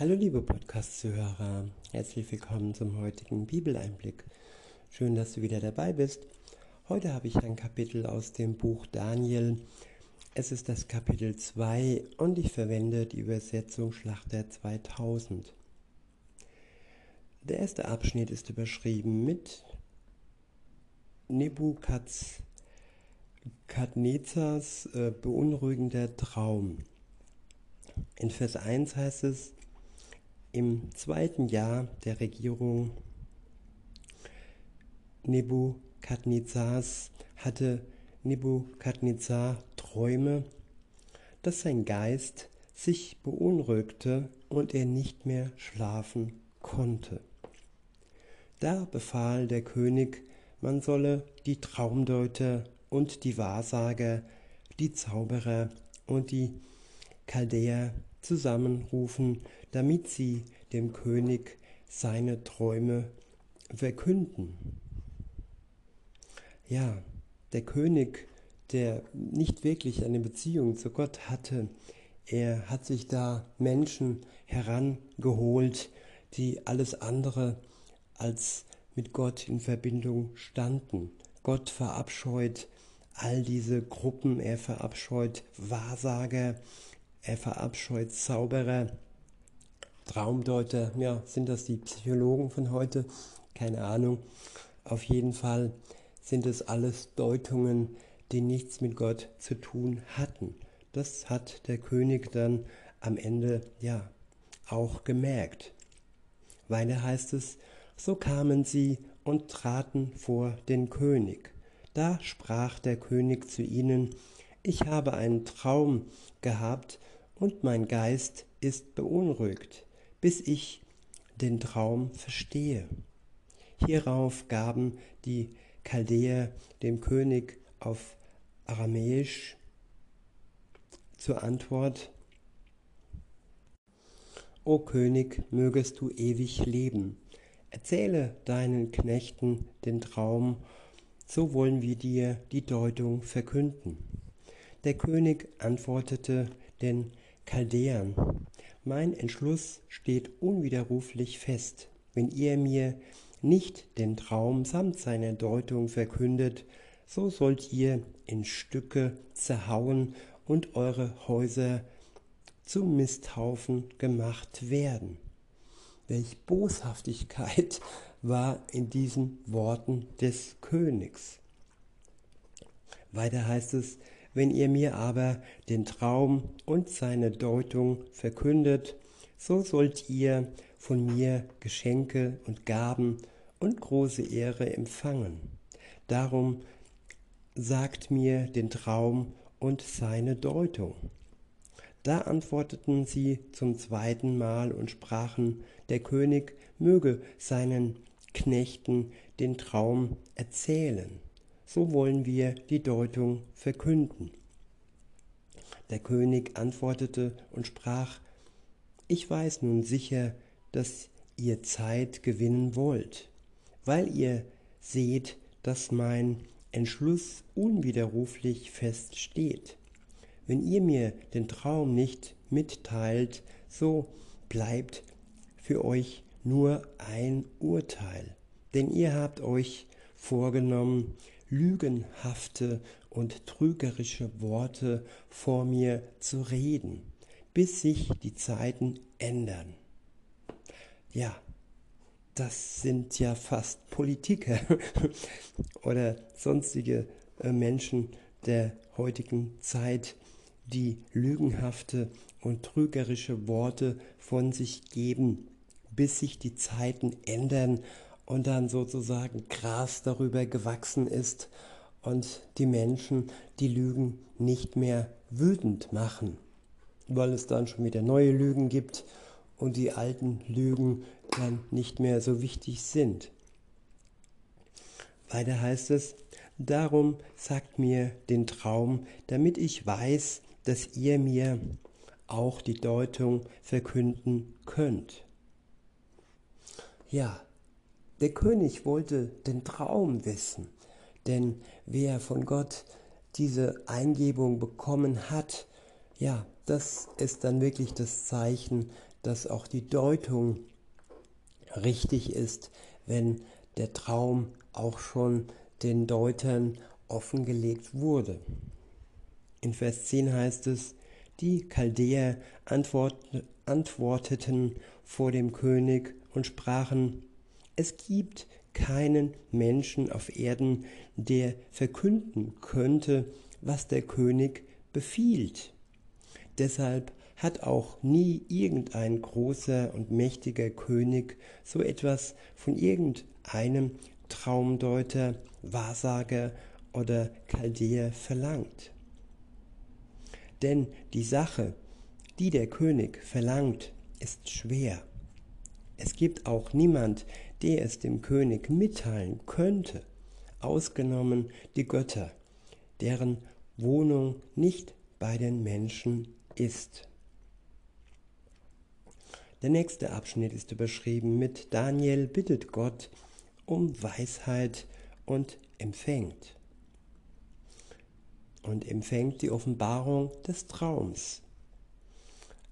Hallo liebe Podcast-Zuhörer, herzlich willkommen zum heutigen Bibeleinblick. Schön, dass du wieder dabei bist. Heute habe ich ein Kapitel aus dem Buch Daniel. Es ist das Kapitel 2 und ich verwende die Übersetzung Schlachter 2000. Der erste Abschnitt ist überschrieben mit Nebukadnezars äh, beunruhigender Traum. In Vers 1 heißt es, im zweiten Jahr der Regierung Nebukadnezars hatte Nebukadnezar Träume, dass sein Geist sich beunruhigte und er nicht mehr schlafen konnte. Da befahl der König, man solle die Traumdeuter und die Wahrsager, die Zauberer und die Chaldäer zusammenrufen, damit sie dem König seine Träume verkünden. Ja, der König, der nicht wirklich eine Beziehung zu Gott hatte, er hat sich da Menschen herangeholt, die alles andere als mit Gott in Verbindung standen. Gott verabscheut all diese Gruppen, er verabscheut Wahrsager, er verabscheut Zauberer, Traumdeuter, ja, sind das die Psychologen von heute? Keine Ahnung. Auf jeden Fall sind es alles Deutungen, die nichts mit Gott zu tun hatten. Das hat der König dann am Ende ja auch gemerkt. Weiter heißt es, so kamen sie und traten vor den König. Da sprach der König zu ihnen, ich habe einen Traum gehabt, und mein Geist ist beunruhigt, bis ich den Traum verstehe. Hierauf gaben die Chaldäer dem König auf Aramäisch zur Antwort, O König, mögest du ewig leben. Erzähle deinen Knechten den Traum, so wollen wir dir die Deutung verkünden. Der König antwortete den Chaldäern, mein Entschluss steht unwiderruflich fest. Wenn ihr mir nicht den Traum samt seiner Deutung verkündet, so sollt ihr in Stücke zerhauen und eure Häuser zum Misthaufen gemacht werden. Welch Boshaftigkeit war in diesen Worten des Königs. Weiter heißt es, wenn ihr mir aber den Traum und seine Deutung verkündet, so sollt ihr von mir Geschenke und Gaben und große Ehre empfangen. Darum sagt mir den Traum und seine Deutung. Da antworteten sie zum zweiten Mal und sprachen, der König möge seinen Knechten den Traum erzählen so wollen wir die Deutung verkünden. Der König antwortete und sprach, ich weiß nun sicher, dass ihr Zeit gewinnen wollt, weil ihr seht, dass mein Entschluss unwiderruflich feststeht. Wenn ihr mir den Traum nicht mitteilt, so bleibt für euch nur ein Urteil, denn ihr habt euch vorgenommen, lügenhafte und trügerische Worte vor mir zu reden, bis sich die Zeiten ändern. Ja, das sind ja fast Politiker oder sonstige äh, Menschen der heutigen Zeit, die lügenhafte und trügerische Worte von sich geben, bis sich die Zeiten ändern und dann sozusagen Gras darüber gewachsen ist und die Menschen die Lügen nicht mehr wütend machen, weil es dann schon wieder neue Lügen gibt und die alten Lügen dann nicht mehr so wichtig sind. Weiter heißt es, darum sagt mir den Traum, damit ich weiß, dass ihr mir auch die Deutung verkünden könnt. Ja, der König wollte den Traum wissen, denn wer von Gott diese Eingebung bekommen hat, ja, das ist dann wirklich das Zeichen, dass auch die Deutung richtig ist, wenn der Traum auch schon den Deutern offengelegt wurde. In Vers 10 heißt es, die Chaldäer antworteten vor dem König und sprachen, es gibt keinen Menschen auf Erden, der verkünden könnte, was der König befiehlt. Deshalb hat auch nie irgendein großer und mächtiger König so etwas von irgendeinem Traumdeuter, Wahrsager oder Chaldäer verlangt. Denn die Sache, die der König verlangt, ist schwer. Es gibt auch niemand, der es dem König mitteilen könnte, ausgenommen die Götter, deren Wohnung nicht bei den Menschen ist. Der nächste Abschnitt ist überschrieben mit Daniel bittet Gott um Weisheit und empfängt. Und empfängt die Offenbarung des Traums.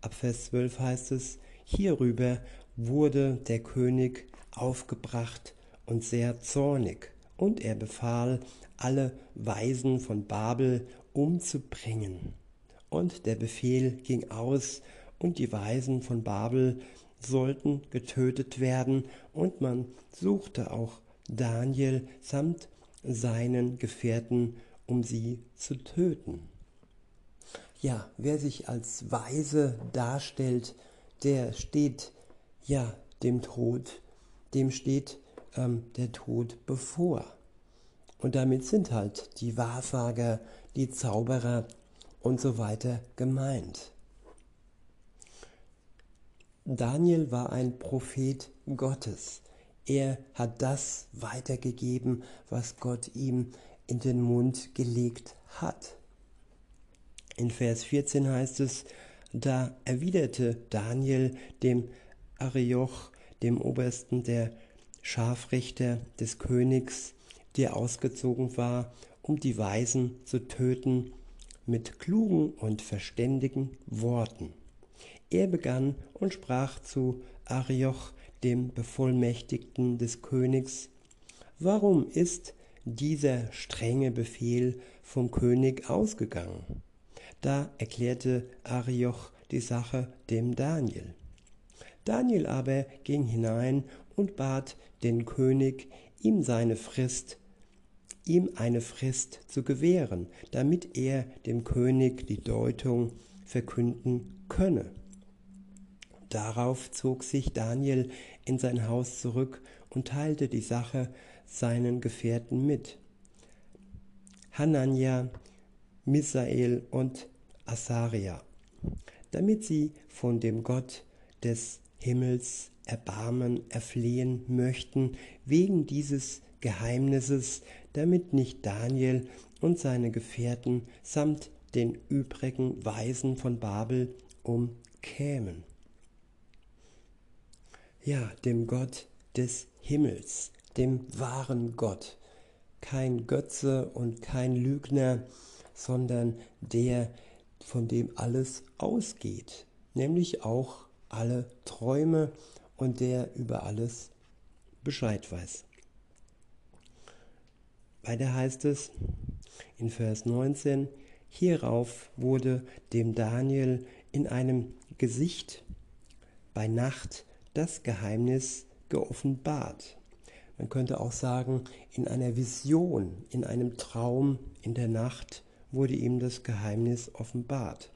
Ab Vers 12 heißt es, hierüber wurde der König aufgebracht und sehr zornig, und er befahl, alle Weisen von Babel umzubringen. Und der Befehl ging aus, und die Weisen von Babel sollten getötet werden, und man suchte auch Daniel samt seinen Gefährten, um sie zu töten. Ja, wer sich als Weise darstellt, der steht ja dem Tod, dem steht ähm, der Tod bevor. Und damit sind halt die Wahrsager, die Zauberer und so weiter gemeint. Daniel war ein Prophet Gottes. Er hat das weitergegeben, was Gott ihm in den Mund gelegt hat. In Vers 14 heißt es, da erwiderte Daniel dem Arioch, dem Obersten der Scharfrichter des Königs, der ausgezogen war, um die Weisen zu töten, mit klugen und verständigen Worten. Er begann und sprach zu Arioch, dem Bevollmächtigten des Königs, Warum ist dieser strenge Befehl vom König ausgegangen? Da erklärte Arioch die Sache dem Daniel. Daniel aber ging hinein und bat den König, ihm seine Frist, ihm eine Frist zu gewähren, damit er dem König die Deutung verkünden könne. Darauf zog sich Daniel in sein Haus zurück und teilte die Sache seinen Gefährten mit. Hanania, Misael und Asaria, damit sie von dem Gott des Himmels Erbarmen erflehen möchten wegen dieses Geheimnisses, damit nicht Daniel und seine Gefährten samt den übrigen Weisen von Babel umkämen. Ja, dem Gott des Himmels, dem wahren Gott, kein Götze und kein Lügner, sondern der, von dem alles ausgeht, nämlich auch alle Träume und der über alles Bescheid weiß. Weiter heißt es in Vers 19, hierauf wurde dem Daniel in einem Gesicht bei Nacht das Geheimnis geoffenbart. Man könnte auch sagen, in einer Vision, in einem Traum in der Nacht wurde ihm das Geheimnis offenbart.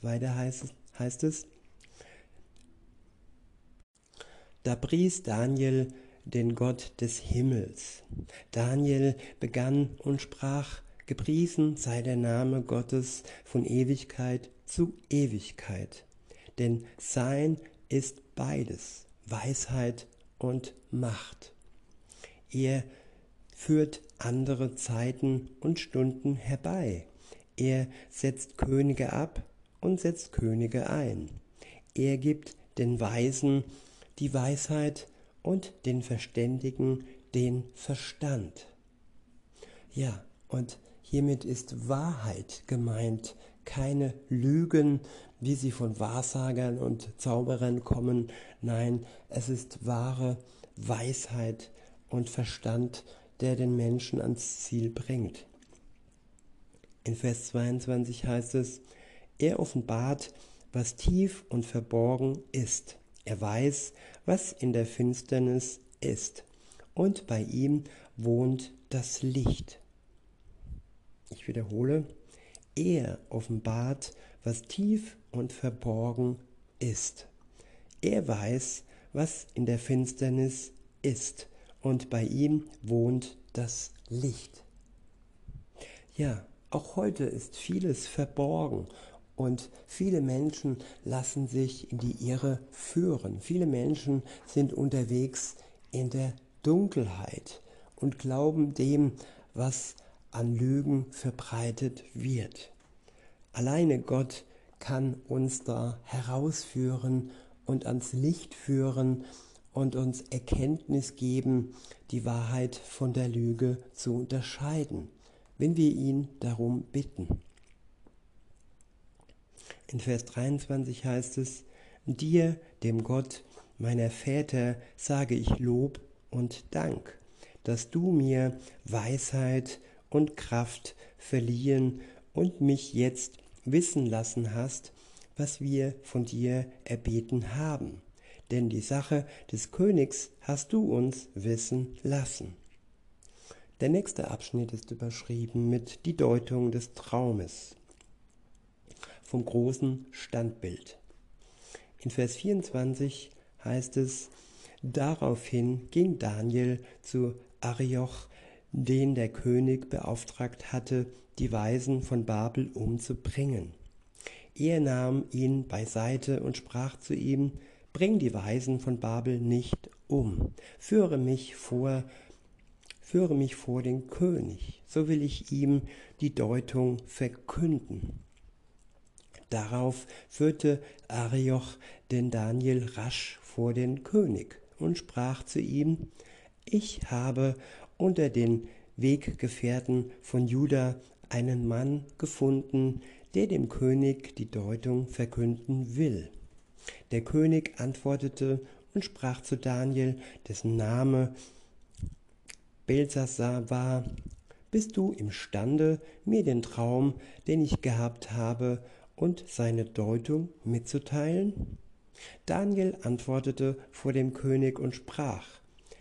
Weiter heißt es, heißt es Da pries Daniel den Gott des Himmels. Daniel begann und sprach, Gepriesen sei der Name Gottes von Ewigkeit zu Ewigkeit. Denn sein ist beides, Weisheit und Macht. Er führt andere Zeiten und Stunden herbei. Er setzt Könige ab und setzt Könige ein. Er gibt den Weisen die Weisheit und den Verständigen den Verstand. Ja, und hiermit ist Wahrheit gemeint, keine Lügen, wie sie von Wahrsagern und Zauberern kommen. Nein, es ist wahre Weisheit und Verstand, der den Menschen ans Ziel bringt. In Vers 22 heißt es, er offenbart, was tief und verborgen ist. Er weiß, was in der Finsternis ist. Und bei ihm wohnt das Licht. Ich wiederhole, er offenbart, was tief und verborgen ist. Er weiß, was in der Finsternis ist, und bei ihm wohnt das Licht. Ja, auch heute ist vieles verborgen und viele Menschen lassen sich in die Irre führen. Viele Menschen sind unterwegs in der Dunkelheit und glauben dem, was an Lügen verbreitet wird. Alleine Gott kann uns da herausführen und ans Licht führen und uns Erkenntnis geben, die Wahrheit von der Lüge zu unterscheiden, wenn wir ihn darum bitten. In Vers 23 heißt es, dir, dem Gott meiner Väter, sage ich Lob und Dank, dass du mir Weisheit und Kraft verliehen und mich jetzt wissen lassen hast, was wir von dir erbeten haben. Denn die Sache des Königs hast du uns wissen lassen. Der nächste Abschnitt ist überschrieben mit die Deutung des Traumes vom großen Standbild. In Vers 24 heißt es, daraufhin ging Daniel zu Arioch, den der König beauftragt hatte, die Weisen von Babel umzubringen. Er nahm ihn beiseite und sprach zu ihm, Bring die Weisen von Babel nicht um, führe mich vor, führe mich vor den König, so will ich ihm die Deutung verkünden. Darauf führte Arioch den Daniel rasch vor den König und sprach zu ihm, ich habe unter den Weggefährten von Juda einen Mann gefunden, der dem König die Deutung verkünden will. Der König antwortete und sprach zu Daniel, dessen Name Belsassar war, bist du imstande, mir den Traum, den ich gehabt habe, und seine Deutung mitzuteilen? Daniel antwortete vor dem König und sprach,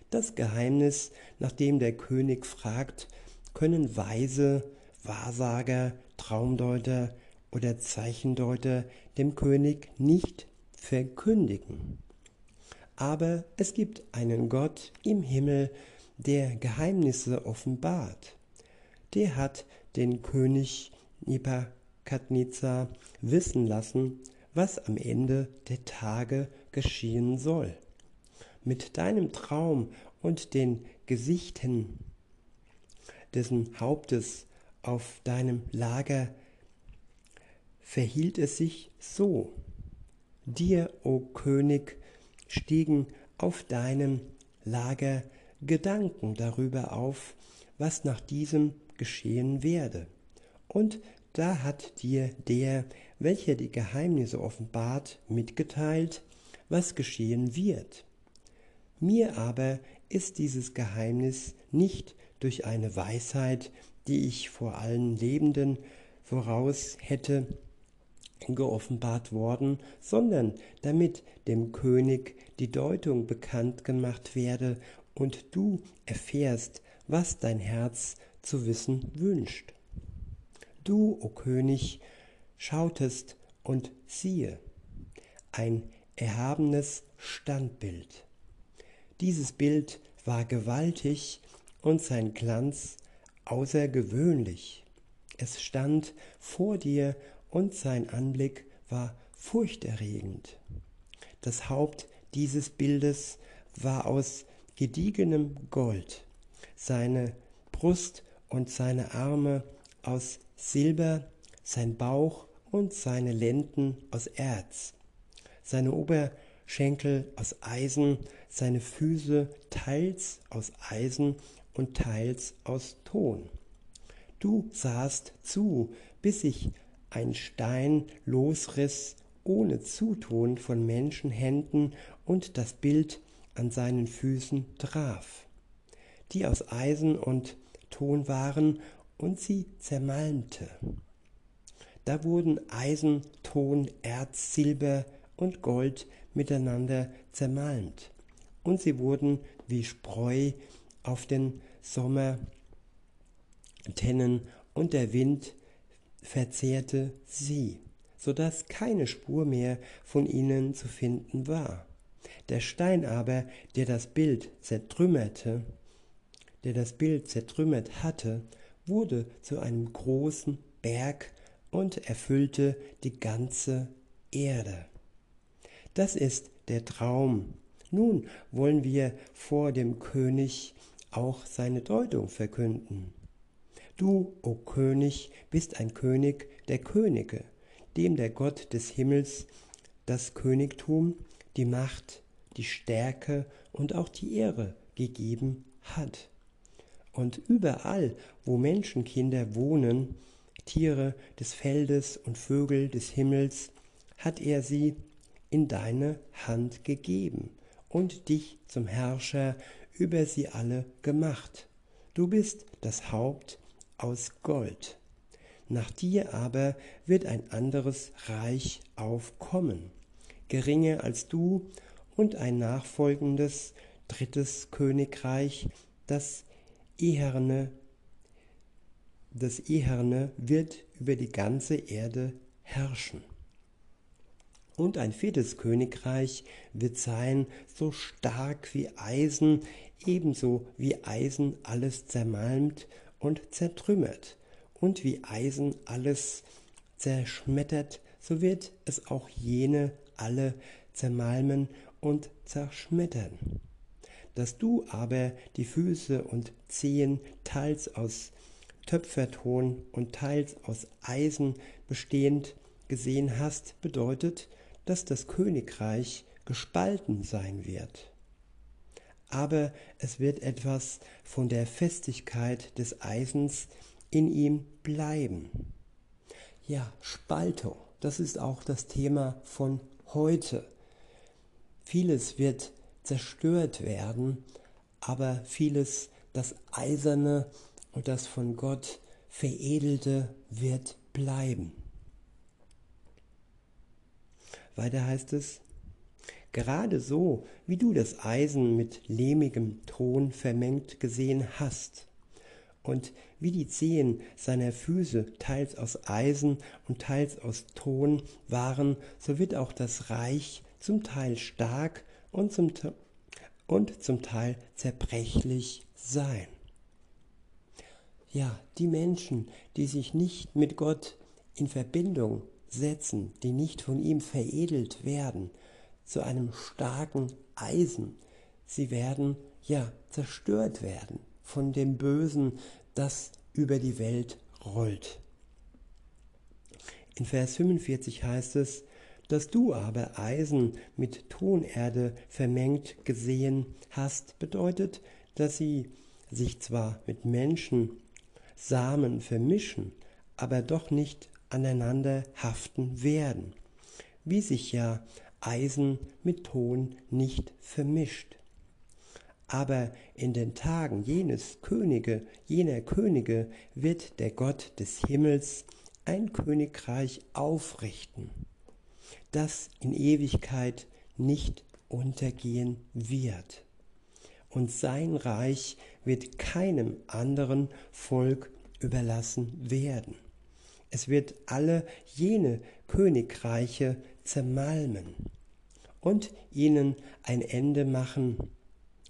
das Geheimnis, nach dem der König fragt, können Weise, Wahrsager, Traumdeuter oder Zeichendeuter dem König nicht verkündigen. Aber es gibt einen Gott im Himmel, der Geheimnisse offenbart. Der hat den König Nebuchadnezzar Nebukadnezar wissen lassen, was am Ende der Tage geschehen soll. Mit deinem Traum und den Gesichten dessen Hauptes auf deinem Lager verhielt es sich so. Dir, o König, stiegen auf deinem Lager Gedanken darüber auf, was nach diesem geschehen werde. Und da hat dir der, welcher die Geheimnisse offenbart, mitgeteilt, was geschehen wird. Mir aber ist dieses Geheimnis nicht durch eine Weisheit, die ich vor allen Lebenden voraus hätte, geoffenbart worden, sondern damit dem König die Deutung bekannt gemacht werde und du erfährst, was dein Herz zu wissen wünscht. Du, o König, schautest und siehe, ein erhabenes Standbild. Dieses Bild war gewaltig und sein Glanz außergewöhnlich. Es stand vor dir und sein Anblick war furchterregend. Das Haupt dieses Bildes war aus gediegenem Gold, seine Brust und seine Arme aus Silber, sein Bauch und seine Lenden aus Erz, seine Oberschenkel aus Eisen, seine Füße teils aus Eisen und teils aus Ton. Du sahst zu, bis sich ein Stein losriss ohne Zutun von Menschenhänden und das Bild an seinen Füßen traf, die aus Eisen und Ton waren und sie zermalmte. Da wurden Eisen, Ton, Erz, Silber und Gold miteinander zermalmt, und sie wurden wie Spreu auf den Sommertennen, und der Wind verzehrte sie, so dass keine Spur mehr von ihnen zu finden war. Der Stein aber, der das Bild zertrümmerte, der das Bild zertrümmert hatte, wurde zu einem großen Berg und erfüllte die ganze Erde. Das ist der Traum. Nun wollen wir vor dem König auch seine Deutung verkünden. Du, o König, bist ein König der Könige, dem der Gott des Himmels das Königtum, die Macht, die Stärke und auch die Ehre gegeben hat. Und überall, wo Menschenkinder wohnen, Tiere des Feldes und Vögel des Himmels, hat er sie in deine Hand gegeben und dich zum Herrscher über sie alle gemacht. Du bist das Haupt aus Gold. Nach dir aber wird ein anderes Reich aufkommen, geringer als du und ein nachfolgendes drittes Königreich, das eherne, das eherne wird über die ganze Erde herrschen. Und ein viertes Königreich wird sein, so stark wie Eisen, ebenso wie Eisen alles zermalmt und zertrümmert, und wie Eisen alles zerschmettert, so wird es auch jene alle zermalmen und zerschmettern. Dass du aber die Füße und Zehen teils aus Töpferton und teils aus Eisen bestehend gesehen hast, bedeutet, dass das Königreich gespalten sein wird. Aber es wird etwas von der Festigkeit des Eisens in ihm bleiben. Ja, Spaltung, das ist auch das Thema von heute. Vieles wird zerstört werden, aber vieles, das Eiserne und das von Gott Veredelte wird bleiben. Weiter heißt es, gerade so, wie du das Eisen mit lehmigem Ton vermengt gesehen hast, und wie die Zehen seiner Füße teils aus Eisen und teils aus Ton waren, so wird auch das Reich zum Teil stark und zum, und zum Teil zerbrechlich sein. Ja, die Menschen, die sich nicht mit Gott in Verbindung setzen, die nicht von ihm veredelt werden, zu einem starken Eisen. Sie werden ja zerstört werden von dem Bösen, das über die Welt rollt. In Vers 45 heißt es, dass du aber Eisen mit Tonerde vermengt gesehen hast, bedeutet, dass sie sich zwar mit Menschen Samen vermischen, aber doch nicht aneinander haften werden, wie sich ja Eisen mit Ton nicht vermischt. Aber in den Tagen jenes Könige, jener Könige wird der Gott des Himmels ein Königreich aufrichten, das in Ewigkeit nicht untergehen wird. Und sein Reich wird keinem anderen Volk überlassen werden. Es wird alle jene Königreiche zermalmen und ihnen ein Ende machen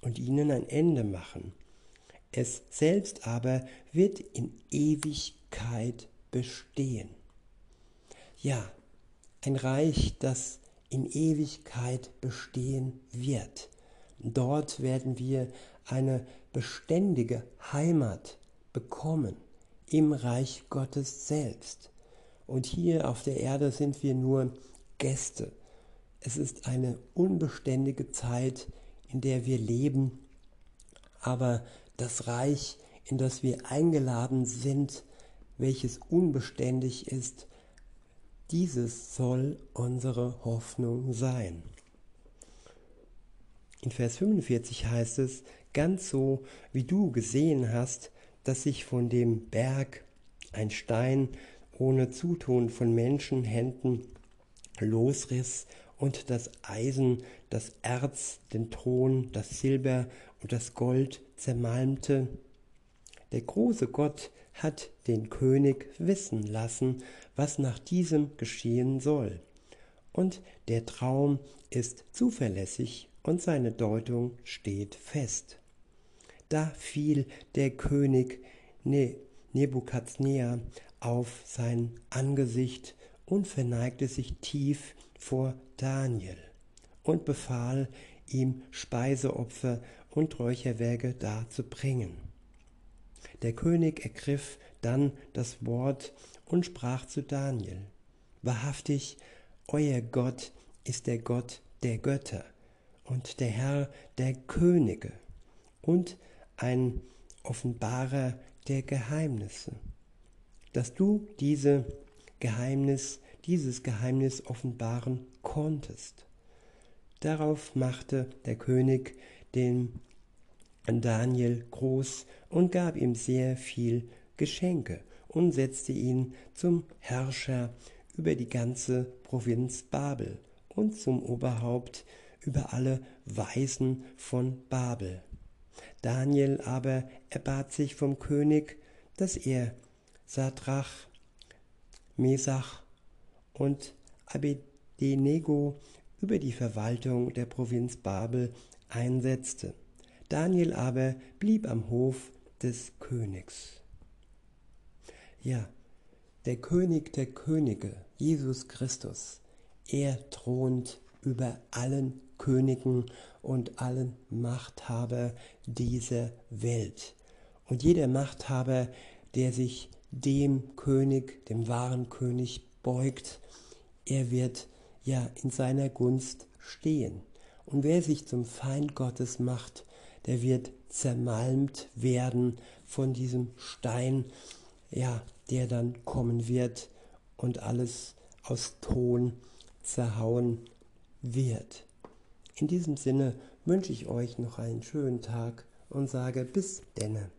und ihnen ein Ende machen. Es selbst aber wird in Ewigkeit bestehen. Ja, ein Reich, das in Ewigkeit bestehen wird. Dort werden wir eine beständige Heimat bekommen im Reich Gottes selbst. Und hier auf der Erde sind wir nur Gäste. Es ist eine unbeständige Zeit, in der wir leben, aber das Reich, in das wir eingeladen sind, welches unbeständig ist, Dieses soll unsere Hoffnung sein. In Vers 45 heißt es, ganz so wie du gesehen hast, dass sich von dem Berg ein Stein ohne Zutun von Menschenhänden losriss und das Eisen, das Erz, den Thron, das Silber und das Gold zermalmte. Der große Gott hat den König wissen lassen, was nach diesem geschehen soll. Und der Traum ist zuverlässig und seine Deutung steht fest. Da fiel der König ne Nebukadnezar auf sein Angesicht und verneigte sich tief vor Daniel und befahl ihm Speiseopfer und Räucherwerke darzubringen. Der König ergriff dann das Wort und sprach zu Daniel, Wahrhaftig, euer Gott ist der Gott der Götter und der Herr der Könige und ein Offenbarer der Geheimnisse, dass du diese Geheimnis, dieses Geheimnis offenbaren konntest. Darauf machte der König den Daniel groß und gab ihm sehr viel Geschenke und setzte ihn zum Herrscher über die ganze Provinz Babel und zum Oberhaupt über alle Weisen von Babel. Daniel aber erbat sich vom König, dass er Sadrach, Mesach und Abednego über die Verwaltung der Provinz Babel einsetzte. Daniel aber blieb am Hof des Königs. Ja, der König der Könige, Jesus Christus, er thront über allen Königen und allen Machthaber dieser Welt. Und jeder Machthaber, der sich dem König, dem wahren König beugt, er wird ja in seiner Gunst stehen. Und wer sich zum Feind Gottes macht, der wird zermalmt werden von diesem Stein, ja, der dann kommen wird und alles aus Ton zerhauen wird. In diesem Sinne wünsche ich euch noch einen schönen Tag und sage bis denne.